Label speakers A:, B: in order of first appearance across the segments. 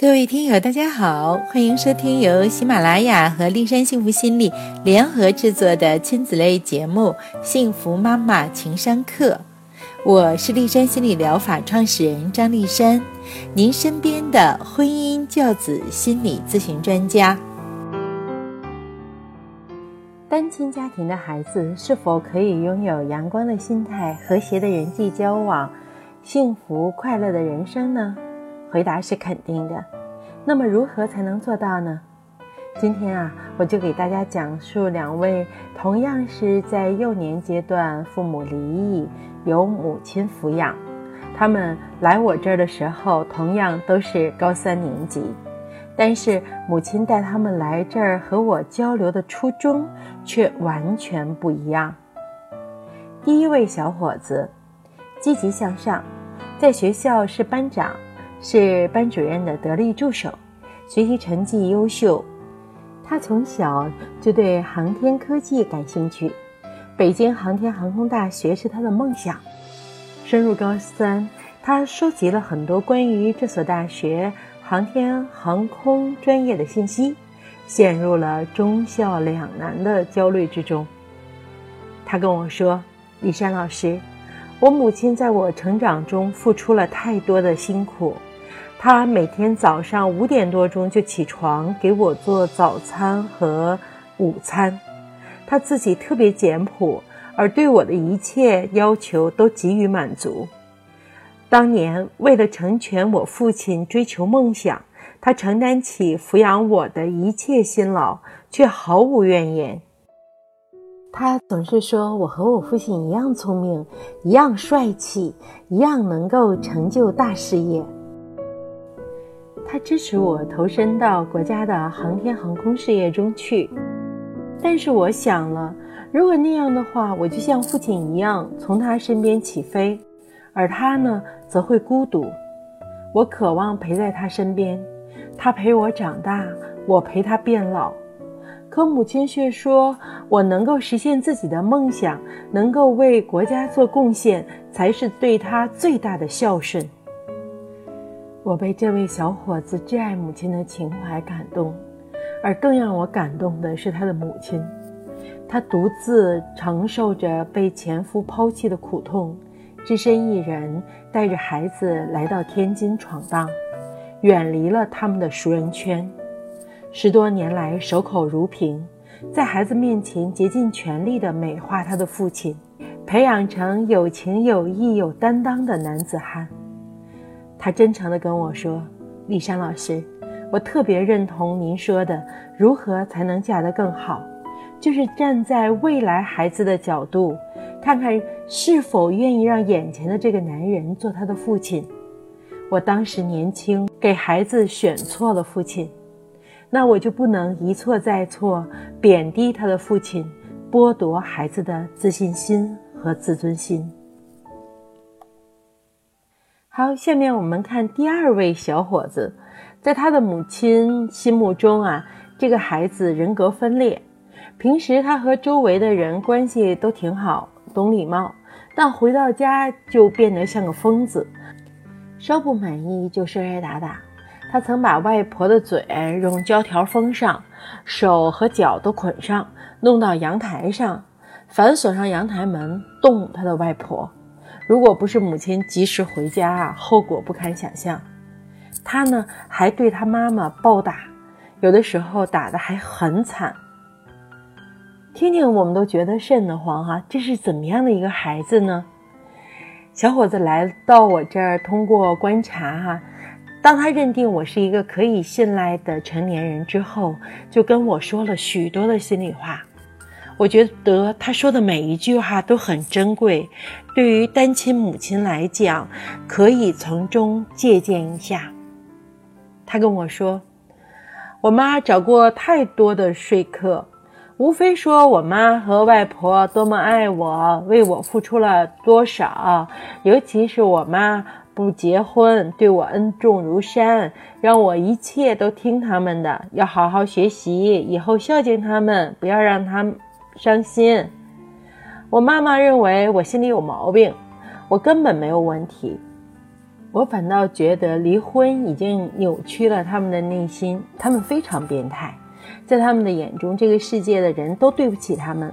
A: 各位听友，大家好，欢迎收听由喜马拉雅和丽山幸福心理联合制作的亲子类节目《幸福妈妈情商课》。我是丽山心理疗法创始人张丽山，您身边的婚姻教子心理咨询专家。单亲家庭的孩子是否可以拥有阳光的心态、和谐的人际交往、幸福快乐的人生呢？回答是肯定的。那么如何才能做到呢？今天啊，我就给大家讲述两位同样是在幼年阶段父母离异，由母亲抚养。他们来我这儿的时候，同样都是高三年级，但是母亲带他们来这儿和我交流的初衷却完全不一样。第一位小伙子，积极向上，在学校是班长。是班主任的得力助手，学习成绩优秀。他从小就对航天科技感兴趣，北京航天航空大学是他的梦想。升入高三，他收集了很多关于这所大学航天航空专业的信息，陷入了忠孝两难的焦虑之中。他跟我说：“李山老师，我母亲在我成长中付出了太多的辛苦。”他每天早上五点多钟就起床给我做早餐和午餐，他自己特别简朴，而对我的一切要求都给予满足。当年为了成全我父亲追求梦想，他承担起抚养我的一切辛劳，却毫无怨言。他总是说我和我父亲一样聪明，一样帅气，一样能够成就大事业。他支持我投身到国家的航天航空事业中去，但是我想了，如果那样的话，我就像父亲一样从他身边起飞，而他呢，则会孤独。我渴望陪在他身边，他陪我长大，我陪他变老。可母亲却说，我能够实现自己的梦想，能够为国家做贡献，才是对他最大的孝顺。我被这位小伙子挚爱母亲的情怀感动，而更让我感动的是他的母亲。他独自承受着被前夫抛弃的苦痛，只身一人带着孩子来到天津闯荡，远离了他们的熟人圈。十多年来守口如瓶，在孩子面前竭尽全力地美化他的父亲，培养成有情有义有担当的男子汉。他真诚地跟我说：“丽珊老师，我特别认同您说的，如何才能嫁得更好，就是站在未来孩子的角度，看看是否愿意让眼前的这个男人做他的父亲。我当时年轻，给孩子选错了父亲，那我就不能一错再错，贬低他的父亲，剥夺孩子的自信心和自尊心。”好，下面我们看第二位小伙子，在他的母亲心目中啊，这个孩子人格分裂。平时他和周围的人关系都挺好，懂礼貌，但回到家就变得像个疯子，稍不满意就摔摔打打。他曾把外婆的嘴用胶条封上，手和脚都捆上，弄到阳台上，反锁上阳台门，冻他的外婆。如果不是母亲及时回家啊，后果不堪想象。他呢，还对他妈妈暴打，有的时候打的还很惨。听听我们都觉得瘆得慌哈，这是怎么样的一个孩子呢？小伙子来到我这儿，通过观察哈，当他认定我是一个可以信赖的成年人之后，就跟我说了许多的心里话。我觉得他说的每一句话都很珍贵，对于单亲母亲来讲，可以从中借鉴一下。他跟我说，我妈找过太多的说客，无非说我妈和外婆多么爱我，为我付出了多少，尤其是我妈不结婚，对我恩重如山，让我一切都听他们的，要好好学习，以后孝敬他们，不要让他们。伤心，我妈妈认为我心里有毛病，我根本没有问题。我反倒觉得离婚已经扭曲了他们的内心，他们非常变态，在他们的眼中，这个世界的人都对不起他们。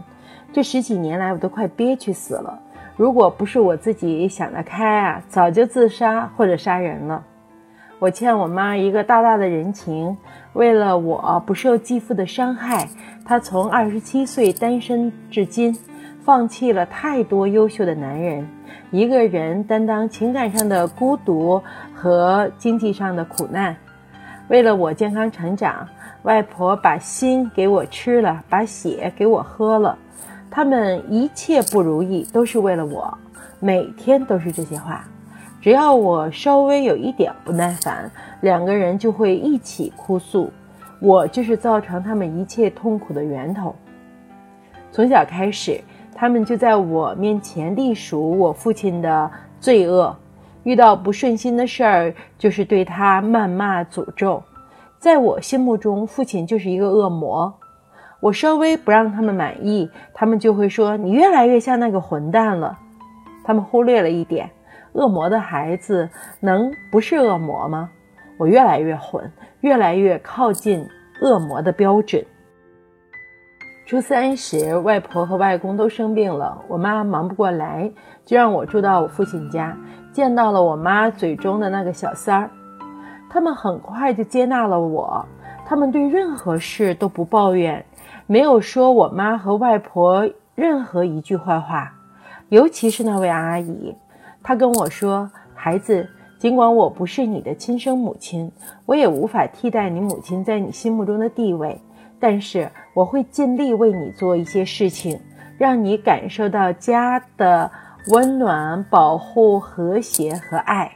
A: 这十几年来，我都快憋屈死了。如果不是我自己想得开啊，早就自杀或者杀人了。我欠我妈一个大大的人情，为了我不受继父的伤害，她从二十七岁单身至今，放弃了太多优秀的男人。一个人担当情感上的孤独和经济上的苦难，为了我健康成长，外婆把心给我吃了，把血给我喝了。他们一切不如意都是为了我，每天都是这些话。只要我稍微有一点不耐烦，两个人就会一起哭诉。我就是造成他们一切痛苦的源头。从小开始。他们就在我面前隶属我父亲的罪恶，遇到不顺心的事儿，就是对他谩骂诅咒。在我心目中，父亲就是一个恶魔。我稍微不让他们满意，他们就会说：“你越来越像那个混蛋了。”他们忽略了一点：恶魔的孩子能不是恶魔吗？我越来越混，越来越靠近恶魔的标准。初三时，外婆和外公都生病了，我妈忙不过来，就让我住到我父亲家，见到了我妈嘴中的那个小三儿。他们很快就接纳了我，他们对任何事都不抱怨，没有说我妈和外婆任何一句坏话。尤其是那位阿姨，他跟我说：“孩子，尽管我不是你的亲生母亲，我也无法替代你母亲在你心目中的地位。”但是我会尽力为你做一些事情，让你感受到家的温暖、保护、和谐和爱。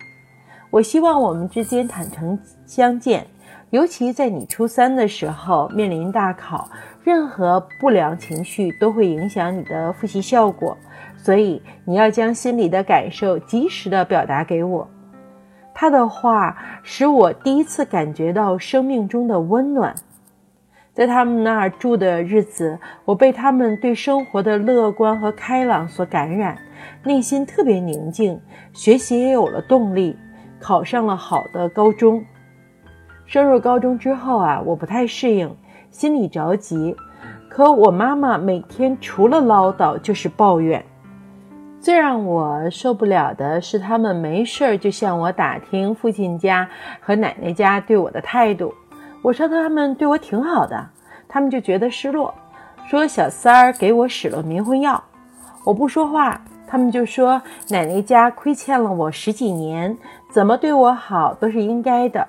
A: 我希望我们之间坦诚相见，尤其在你初三的时候面临大考，任何不良情绪都会影响你的复习效果，所以你要将心里的感受及时的表达给我。他的话使我第一次感觉到生命中的温暖。在他们那儿住的日子，我被他们对生活的乐观和开朗所感染，内心特别宁静，学习也有了动力，考上了好的高中。升入高中之后啊，我不太适应，心里着急。可我妈妈每天除了唠叨就是抱怨。最让我受不了的是，他们没事儿就向我打听父亲家和奶奶家对我的态度。我说他们对我挺好的，他们就觉得失落，说小三儿给我使了迷魂药。我不说话，他们就说奶奶家亏欠了我十几年，怎么对我好都是应该的。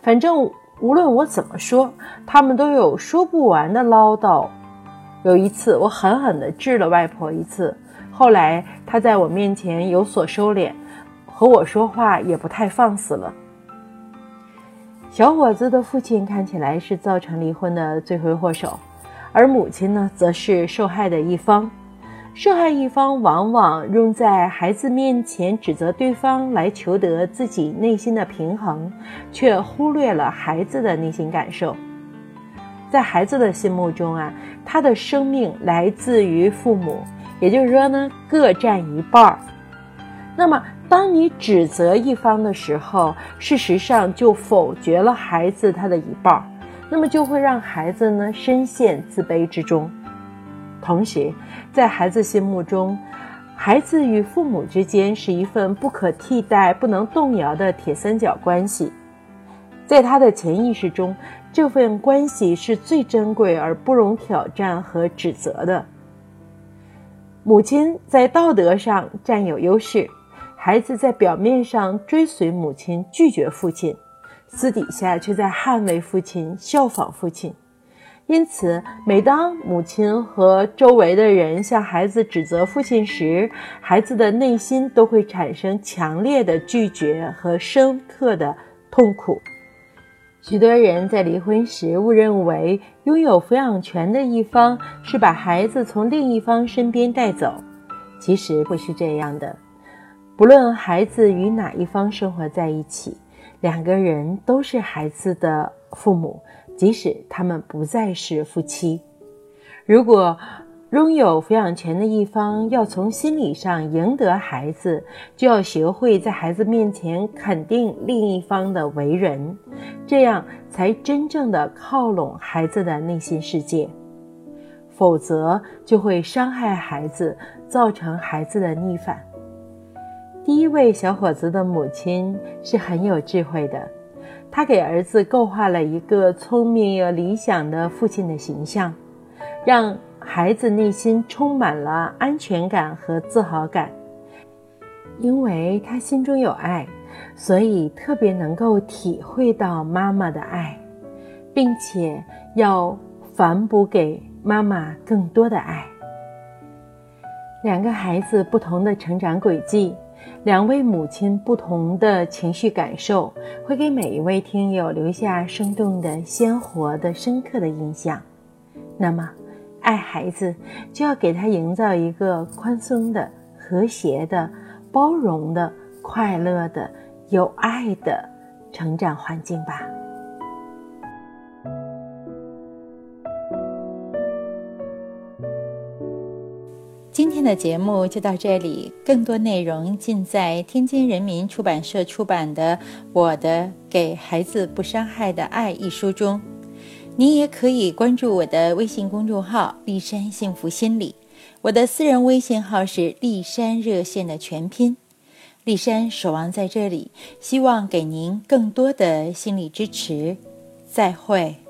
A: 反正无论我怎么说，他们都有说不完的唠叨。有一次，我狠狠地治了外婆一次，后来他在我面前有所收敛，和我说话也不太放肆了。小伙子的父亲看起来是造成离婚的罪魁祸首，而母亲呢，则是受害的一方。受害一方往往用在孩子面前指责对方来求得自己内心的平衡，却忽略了孩子的内心感受。在孩子的心目中啊，他的生命来自于父母，也就是说呢，各占一半儿。那么。当你指责一方的时候，事实上就否决了孩子他的一半，那么就会让孩子呢深陷自卑之中。同时，在孩子心目中，孩子与父母之间是一份不可替代、不能动摇的铁三角关系，在他的潜意识中，这份关系是最珍贵而不容挑战和指责的。母亲在道德上占有优势。孩子在表面上追随母亲，拒绝父亲，私底下却在捍卫父亲，效仿父亲。因此，每当母亲和周围的人向孩子指责父亲时，孩子的内心都会产生强烈的拒绝和深刻的痛苦。许多人在离婚时误认为，拥有抚养权的一方是把孩子从另一方身边带走，其实不是这样的。不论孩子与哪一方生活在一起，两个人都是孩子的父母，即使他们不再是夫妻。如果拥有抚养权的一方要从心理上赢得孩子，就要学会在孩子面前肯定另一方的为人，这样才真正的靠拢孩子的内心世界。否则就会伤害孩子，造成孩子的逆反。第一位小伙子的母亲是很有智慧的，她给儿子构画了一个聪明又理想的父亲的形象，让。孩子内心充满了安全感和自豪感，因为他心中有爱，所以特别能够体会到妈妈的爱，并且要反哺给妈妈更多的爱。两个孩子不同的成长轨迹，两位母亲不同的情绪感受，会给每一位听友留下生动的、鲜活的、深刻的印象。那么。爱孩子，就要给他营造一个宽松的、和谐的、包容的、快乐的、有爱的成长环境吧。
B: 今天的节目就到这里，更多内容尽在天津人民出版社出版的《我的给孩子不伤害的爱》一书中。您也可以关注我的微信公众号“立山幸福心理”，我的私人微信号是“立山热线”的全拼。立山守望在这里，希望给您更多的心理支持。再会。